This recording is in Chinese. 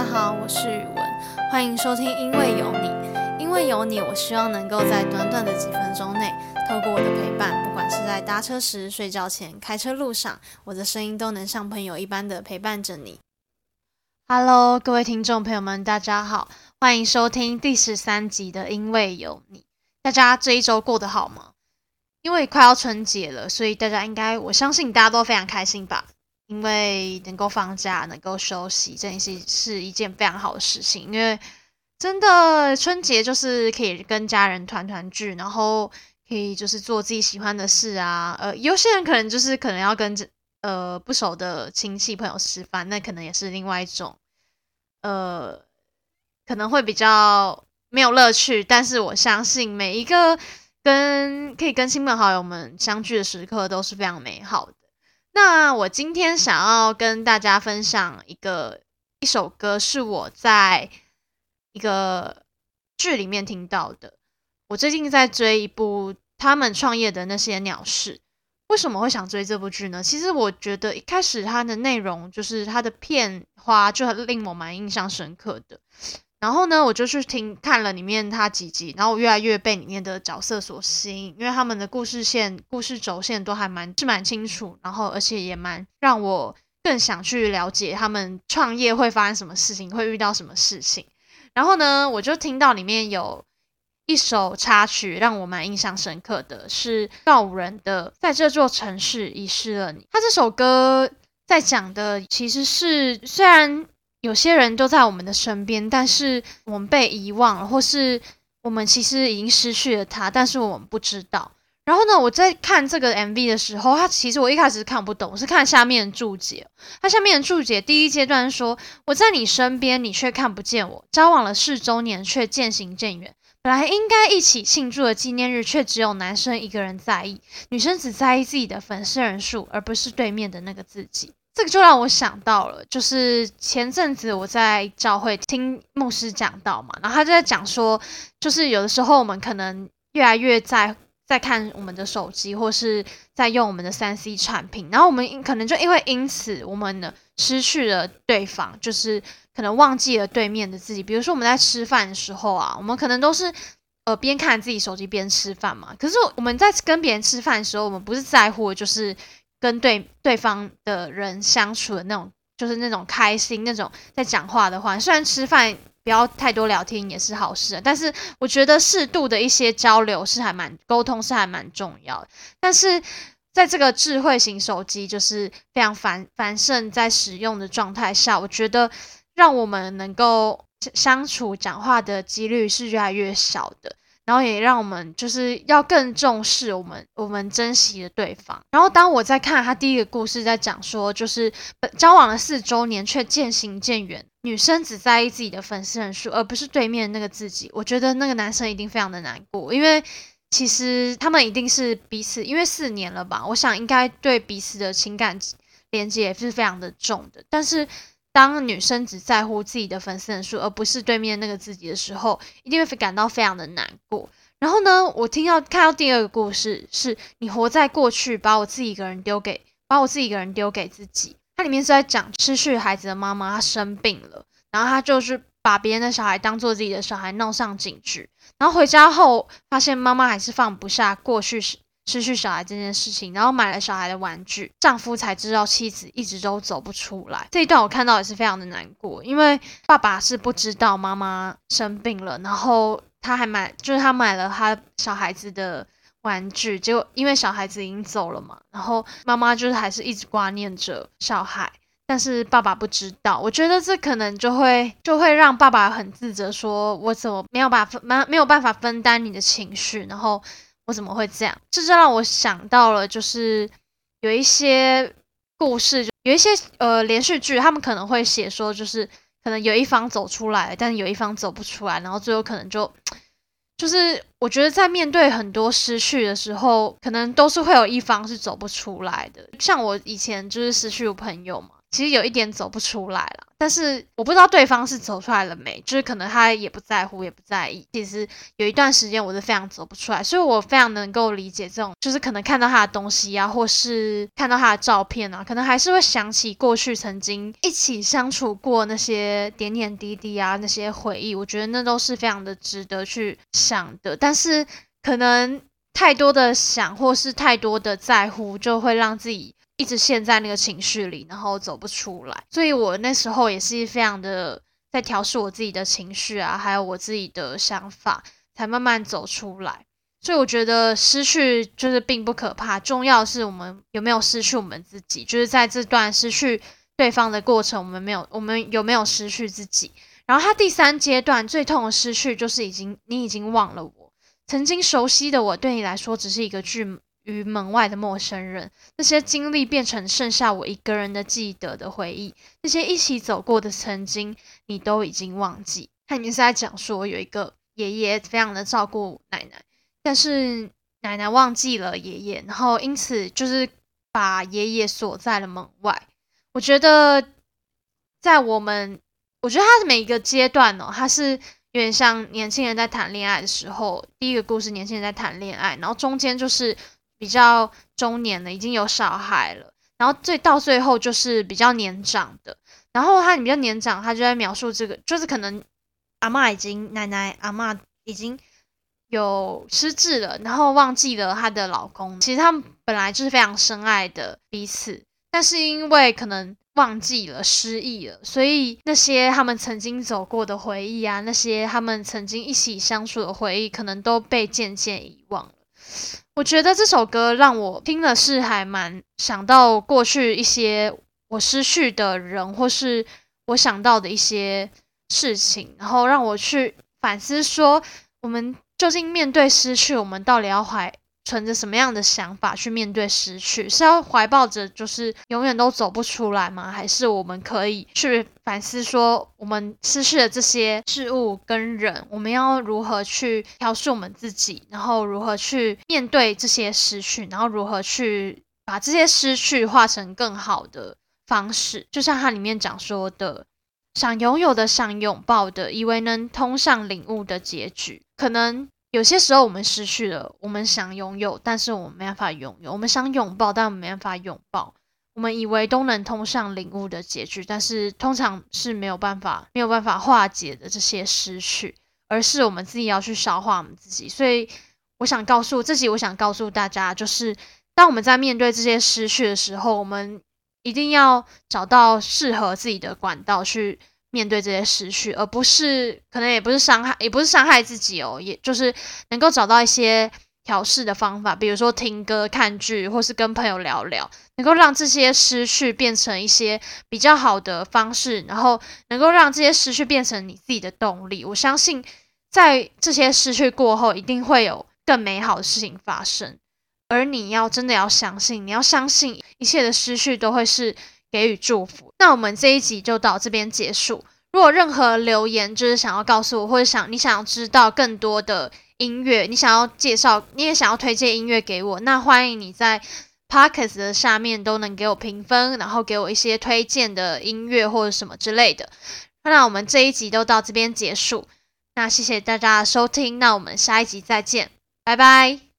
大家好，我是宇文，欢迎收听《因为有你》。因为有你，我希望能够在短短的几分钟内，透过我的陪伴，不管是在搭车时、睡觉前、开车路上，我的声音都能像朋友一般的陪伴着你。Hello，各位听众朋友们，大家好，欢迎收听第十三集的《因为有你》。大家这一周过得好吗？因为快要春节了，所以大家应该，我相信大家都非常开心吧。因为能够放假，能够休息，这件事是一件非常好的事情。因为真的春节就是可以跟家人团团聚，然后可以就是做自己喜欢的事啊。呃，有些人可能就是可能要跟呃不熟的亲戚朋友吃饭，那可能也是另外一种呃可能会比较没有乐趣。但是我相信每一个跟可以跟亲朋好友们相聚的时刻都是非常美好的。那我今天想要跟大家分享一个一首歌，是我在一个剧里面听到的。我最近在追一部他们创业的那些鸟事。为什么会想追这部剧呢？其实我觉得一开始它的内容就是它的片花就很令我蛮印象深刻的。然后呢，我就去听看了里面他几集，然后我越来越被里面的角色所吸引，因为他们的故事线、故事轴线都还蛮是蛮清楚，然后而且也蛮让我更想去了解他们创业会发生什么事情，会遇到什么事情。然后呢，我就听到里面有一首插曲让我蛮印象深刻的是告五人的《在这座城市遗失了你》。他这首歌在讲的其实是虽然。有些人都在我们的身边，但是我们被遗忘了，或是我们其实已经失去了他，但是我们不知道。然后呢，我在看这个 MV 的时候，他其实我一开始是看不懂，我是看下面的注解。他下面的注解第一阶段说：“我在你身边，你却看不见我；交往了四周年，却渐行渐远。本来应该一起庆祝的纪念日，却只有男生一个人在意，女生只在意自己的粉丝人数，而不是对面的那个自己。”这个就让我想到了，就是前阵子我在教会听牧师讲到嘛，然后他就在讲说，就是有的时候我们可能越来越在在看我们的手机，或是在用我们的三 C 产品，然后我们可能就因为因此，我们呢失去了对方，就是可能忘记了对面的自己。比如说我们在吃饭的时候啊，我们可能都是呃边看自己手机边吃饭嘛，可是我们在跟别人吃饭的时候，我们不是在乎就是。跟对对方的人相处的那种，就是那种开心，那种在讲话的话，虽然吃饭不要太多聊天也是好事，但是我觉得适度的一些交流是还蛮沟通是还蛮重要的。但是在这个智慧型手机就是非常繁繁盛在使用的状态下，我觉得让我们能够相处讲话的几率是越来越少的。然后也让我们就是要更重视我们我们珍惜的对方。然后当我在看他第一个故事，在讲说就是交往了四周年却渐行渐远，女生只在意自己的粉丝人数，而不是对面那个自己。我觉得那个男生一定非常的难过，因为其实他们一定是彼此，因为四年了吧，我想应该对彼此的情感连接也是非常的重的。但是。当女生只在乎自己的粉丝人数，而不是对面那个自己的时候，一定会感到非常的难过。然后呢，我听到看到第二个故事，是你活在过去，把我自己一个人丢给，把我自己一个人丢给自己。它里面是在讲失去孩子的妈妈，她生病了，然后她就是把别人的小孩当做自己的小孩，闹上警局。然后回家后，发现妈妈还是放不下过去。失去小孩这件事情，然后买了小孩的玩具，丈夫才知道妻子一直都走不出来。这一段我看到也是非常的难过，因为爸爸是不知道妈妈生病了，然后他还买，就是他买了他小孩子的玩具，结果因为小孩子已经走了嘛，然后妈妈就是还是一直挂念着小孩，但是爸爸不知道。我觉得这可能就会就会让爸爸很自责，说我怎么没有把分没有办法分担你的情绪，然后。我怎么会这样？这就让我想到了，就是有一些故事，有一些呃连续剧，他们可能会写说，就是可能有一方走出来，但是有一方走不出来，然后最后可能就就是我觉得在面对很多失去的时候，可能都是会有一方是走不出来的。像我以前就是失去朋友嘛，其实有一点走不出来了。但是我不知道对方是走出来了没，就是可能他也不在乎，也不在意。其实有一段时间我是非常走不出来，所以我非常能够理解这种，就是可能看到他的东西啊，或是看到他的照片啊，可能还是会想起过去曾经一起相处过那些点点滴滴啊，那些回忆。我觉得那都是非常的值得去想的。但是可能太多的想，或是太多的在乎，就会让自己。一直陷在那个情绪里，然后走不出来，所以我那时候也是非常的在调试我自己的情绪啊，还有我自己的想法，才慢慢走出来。所以我觉得失去就是并不可怕，重要是我们有没有失去我们自己，就是在这段失去对方的过程，我们没有，我们有没有失去自己？然后他第三阶段最痛的失去，就是已经你已经忘了我曾经熟悉的我，对你来说只是一个剧。于门外的陌生人，那些经历变成剩下我一个人的记得的回忆，那些一起走过的曾经，你都已经忘记。他里面是在讲说，有一个爷爷非常的照顾奶奶，但是奶奶忘记了爷爷，然后因此就是把爷爷锁在了门外。我觉得，在我们，我觉得他的每一个阶段呢，他是有点像年轻人在谈恋爱的时候，第一个故事，年轻人在谈恋爱，然后中间就是。比较中年的，已经有小孩了，然后最到最后就是比较年长的，然后他比较年长，他就在描述这个，就是可能阿妈已经奶奶阿妈已经有失智了，然后忘记了她的老公，其实他们本来就是非常深爱的彼此，但是因为可能忘记了失忆了，所以那些他们曾经走过的回忆啊，那些他们曾经一起相处的回忆，可能都被渐渐遗忘了。我觉得这首歌让我听了是还蛮想到过去一些我失去的人，或是我想到的一些事情，然后让我去反思说，我们究竟面对失去，我们到底要怀。存着什么样的想法去面对失去？是要怀抱着就是永远都走不出来吗？还是我们可以去反思说，我们失去的这些事物跟人，我们要如何去调试我们自己，然后如何去面对这些失去，然后如何去把这些失去化成更好的方式？就像它里面讲说的，想拥有的、想拥抱的，以为能通向领悟的结局，可能。有些时候我们失去了，我们想拥有，但是我们没办法拥有；我们想拥抱，但我们没办法拥抱。我们以为都能通向领悟的结局，但是通常是没有办法、没有办法化解的这些失去，而是我们自己要去消化我们自己。所以，我想告诉自己，我想告诉大家，就是当我们在面对这些失去的时候，我们一定要找到适合自己的管道去。面对这些失去，而不是可能也不是伤害，也不是伤害自己哦，也就是能够找到一些调试的方法，比如说听歌、看剧，或是跟朋友聊聊，能够让这些失去变成一些比较好的方式，然后能够让这些失去变成你自己的动力。我相信，在这些失去过后，一定会有更美好的事情发生。而你要真的要相信，你要相信一切的失去都会是。给予祝福，那我们这一集就到这边结束。如果任何留言就是想要告诉我，或者想你想要知道更多的音乐，你想要介绍，你也想要推荐音乐给我，那欢迎你在 Podcast 的下面都能给我评分，然后给我一些推荐的音乐或者什么之类的。那我们这一集都到这边结束，那谢谢大家的收听，那我们下一集再见，拜拜。